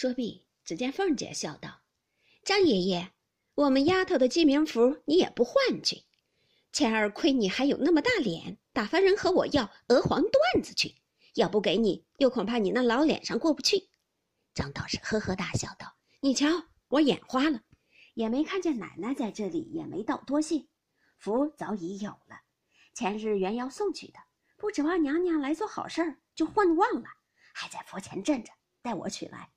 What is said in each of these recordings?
说毕，只见凤姐笑道：“张爷爷，我们丫头的记名符你也不换去，前儿亏你还有那么大脸，打发人和我要鹅黄缎子去，要不给你，又恐怕你那老脸上过不去。”张道士呵呵大笑道：“你瞧，我眼花了，也没看见奶奶在这里，也没道多谢。符早已有了，前日原要送去的，不指望娘娘来做好事儿，就混忘了，还在佛前镇着，待我取来。”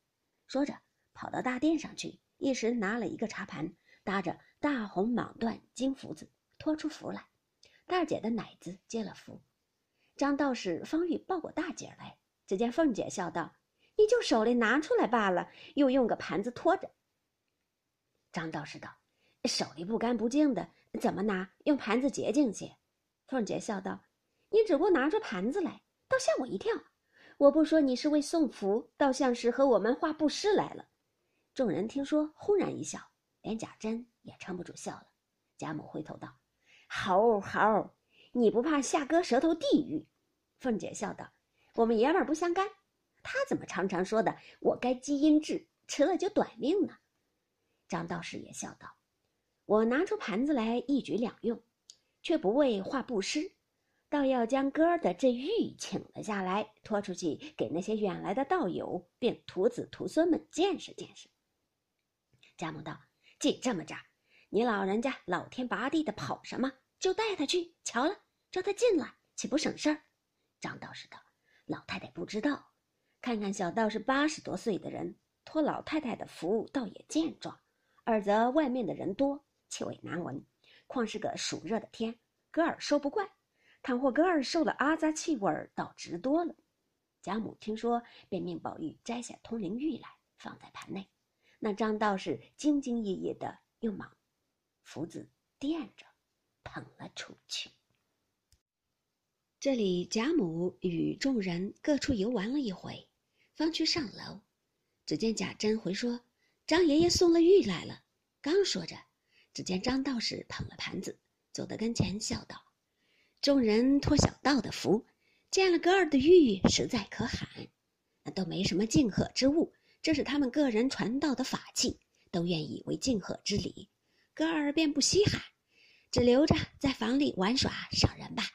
说着，跑到大殿上去，一时拿了一个茶盘，搭着大红蟒缎金福子，托出福来。大姐的奶子接了福，张道士方欲抱过大姐来，只见凤姐笑道：“你就手里拿出来罢了，又用个盘子托着。”张道士道：“手里不干不净的，怎么拿？用盘子洁净些。”凤姐笑道：“你只顾拿出盘子来，倒吓我一跳。”我不说你是为送福，倒像是和我们画布施来了。众人听说，轰然一笑，连贾珍也撑不住笑了。贾母回头道：“猴猴，你不怕下割舌头地狱？”凤姐笑道：“我们爷们儿不相干，他怎么常常说的我该积阴质，迟了就短命呢？”张道士也笑道：“我拿出盘子来，一举两用，却不为画布施。”倒要将哥儿的这玉请了下来，拖出去给那些远来的道友并徒子徒孙们见识见识。贾母道：“既这么着，你老人家老天拔地的跑什么？就带他去瞧了，叫他进来，岂不省事儿？”张道士道：“老太太不知道，看看小道士八十多岁的人，托老太太的福，倒也健壮；二则外面的人多，气味难闻，况是个暑热的天，哥儿受不惯。”倘或根儿受了阿扎气味，倒直多了。贾母听说，便命宝玉摘下通灵玉来，放在盘内。那张道士兢兢业业的，用蟒福子垫着，捧了出去。这里贾母与众人各处游玩了一回，方去上楼，只见贾珍回说：“张爷爷送了玉来了。”刚说着，只见张道士捧了盘子，走到跟前，笑道。众人托小道的福，见了哥儿的玉，实在可喊。那都没什么敬贺之物，这是他们个人传道的法器，都愿意为敬贺之礼。哥儿便不稀罕，只留着在房里玩耍赏人吧。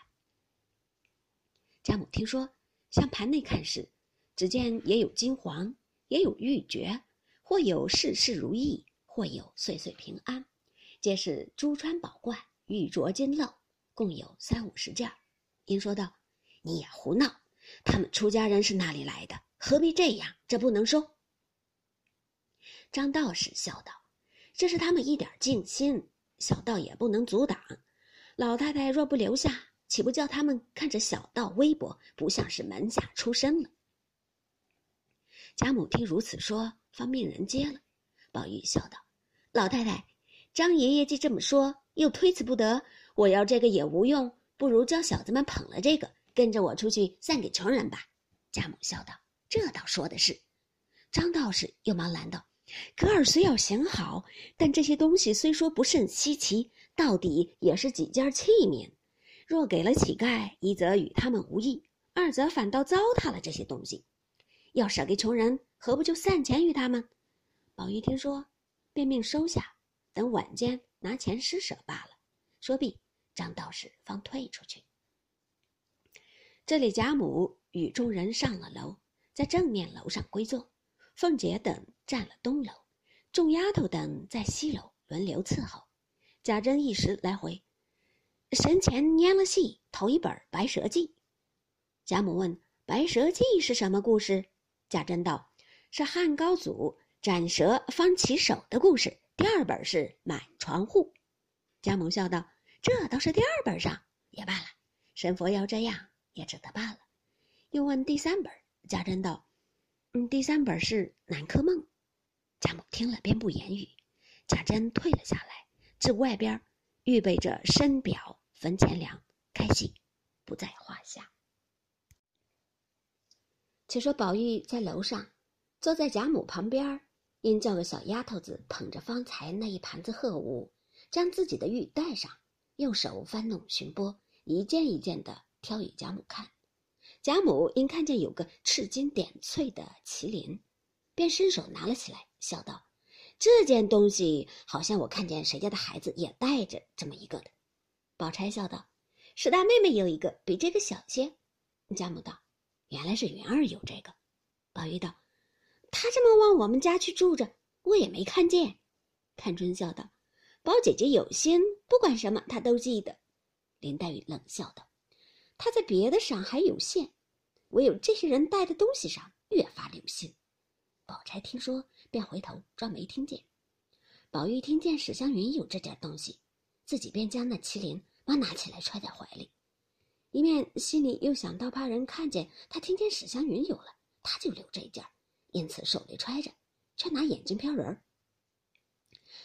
贾母听说，向盘内看时，只见也有金黄，也有玉珏，或有事事如意，或有岁岁平安，皆是珠穿宝冠，玉镯金镂。共有三五十件，因说道：“你也胡闹！他们出家人是哪里来的？何必这样？这不能收。”张道士笑道：“这是他们一点静心，小道也不能阻挡。老太太若不留下，岂不叫他们看着小道微薄，不像是门下出身了？”贾母听如此说，方命人接了。宝玉笑道：“老太太，张爷爷既这么说，又推辞不得。”我要这个也无用，不如叫小子们捧了这个，跟着我出去散给穷人吧。贾母笑道：“这倒说的是。”张道士又忙拦道：“哥儿虽要行好，但这些东西虽说不甚稀奇，到底也是几件器皿。若给了乞丐，一则与他们无益，二则反倒糟蹋了这些东西。要舍给穷人，何不就散钱与他们？”宝玉听说，便命收下，等晚间拿钱施舍罢了。说毕。张道士方退出去。这里贾母与众人上了楼，在正面楼上归坐，凤姐等占了东楼，众丫头等在西楼轮流伺候。贾珍一时来回，神前拈了戏，头一本《白蛇记》。贾母问：“《白蛇记》是什么故事？”贾珍道：“是汉高祖斩蛇方起手的故事。第二本是满床户。”贾母笑道。这倒是第二本上也罢了，神佛要这样也只得罢了。又问第三本，贾珍道：“嗯，第三本是南柯梦。”贾母听了便不言语。贾珍退了下来，至外边预备着深表坟前粮，开戏不在话下。且说宝玉在楼上坐在贾母旁边，因叫个小丫头子捧着方才那一盘子贺物，将自己的玉带上。用手翻弄寻波，一件一件的挑与贾母看。贾母因看见有个赤金点翠的麒麟，便伸手拿了起来，笑道：“这件东西好像我看见谁家的孩子也带着这么一个的。”宝钗笑道：“史大妹妹有一个，比这个小些。”贾母道：“原来是云儿有这个。”宝玉道：“她这么往我们家去住着，我也没看见。”探春笑道：“宝姐姐有心，不管什么她都记得。”林黛玉冷笑道：“她在别的上还有限，唯有这些人带的东西上越发留心。”宝钗听说，便回头装没听见。宝玉听见史湘云有这件东西，自己便将那麒麟忙拿起来揣在怀里，一面心里又想到怕人看见他听见史湘云有了，他就留这件，因此手里揣着，却拿眼睛瞟人儿。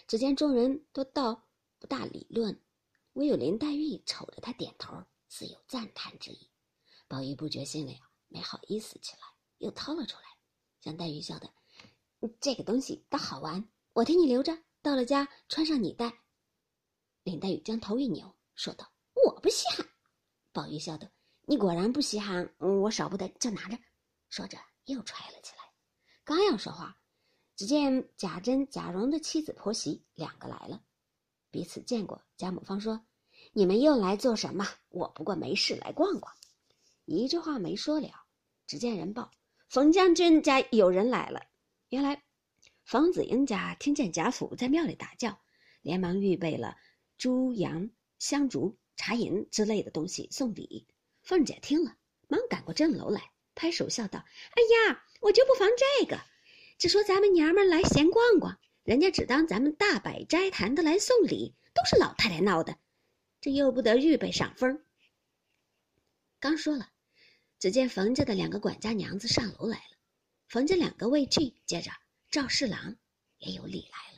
只见众人都道不大理论，唯有林黛玉瞅着他点头，似有赞叹之意。宝玉不觉心里没好意思起来，又掏了出来。向黛玉笑的，这个东西倒好玩，我替你留着，到了家穿上你戴。林黛玉将头一扭，说道：“我不稀罕。”宝玉笑道：“你果然不稀罕，我少不得就拿着。”说着又揣了起来。刚要说话，只见贾珍、贾蓉的妻子婆媳两个来了，彼此见过。贾母方说：“你们又来做什么？我不过没事来逛逛。”一句话没说了，只见人报。冯将军家有人来了。原来，冯子英家听见贾府在庙里打叫，连忙预备了猪羊、香烛、茶银之类的东西送礼。凤姐听了，忙赶过正楼来，拍手笑道：“哎呀，我就不妨这个。只说咱们娘们来闲逛逛，人家只当咱们大摆斋坛的来送礼，都是老太太闹的，这又不得预备赏风。”刚说了。只见冯家的两个管家娘子上楼来了，冯家两个未去，接着赵侍郎也有礼来了。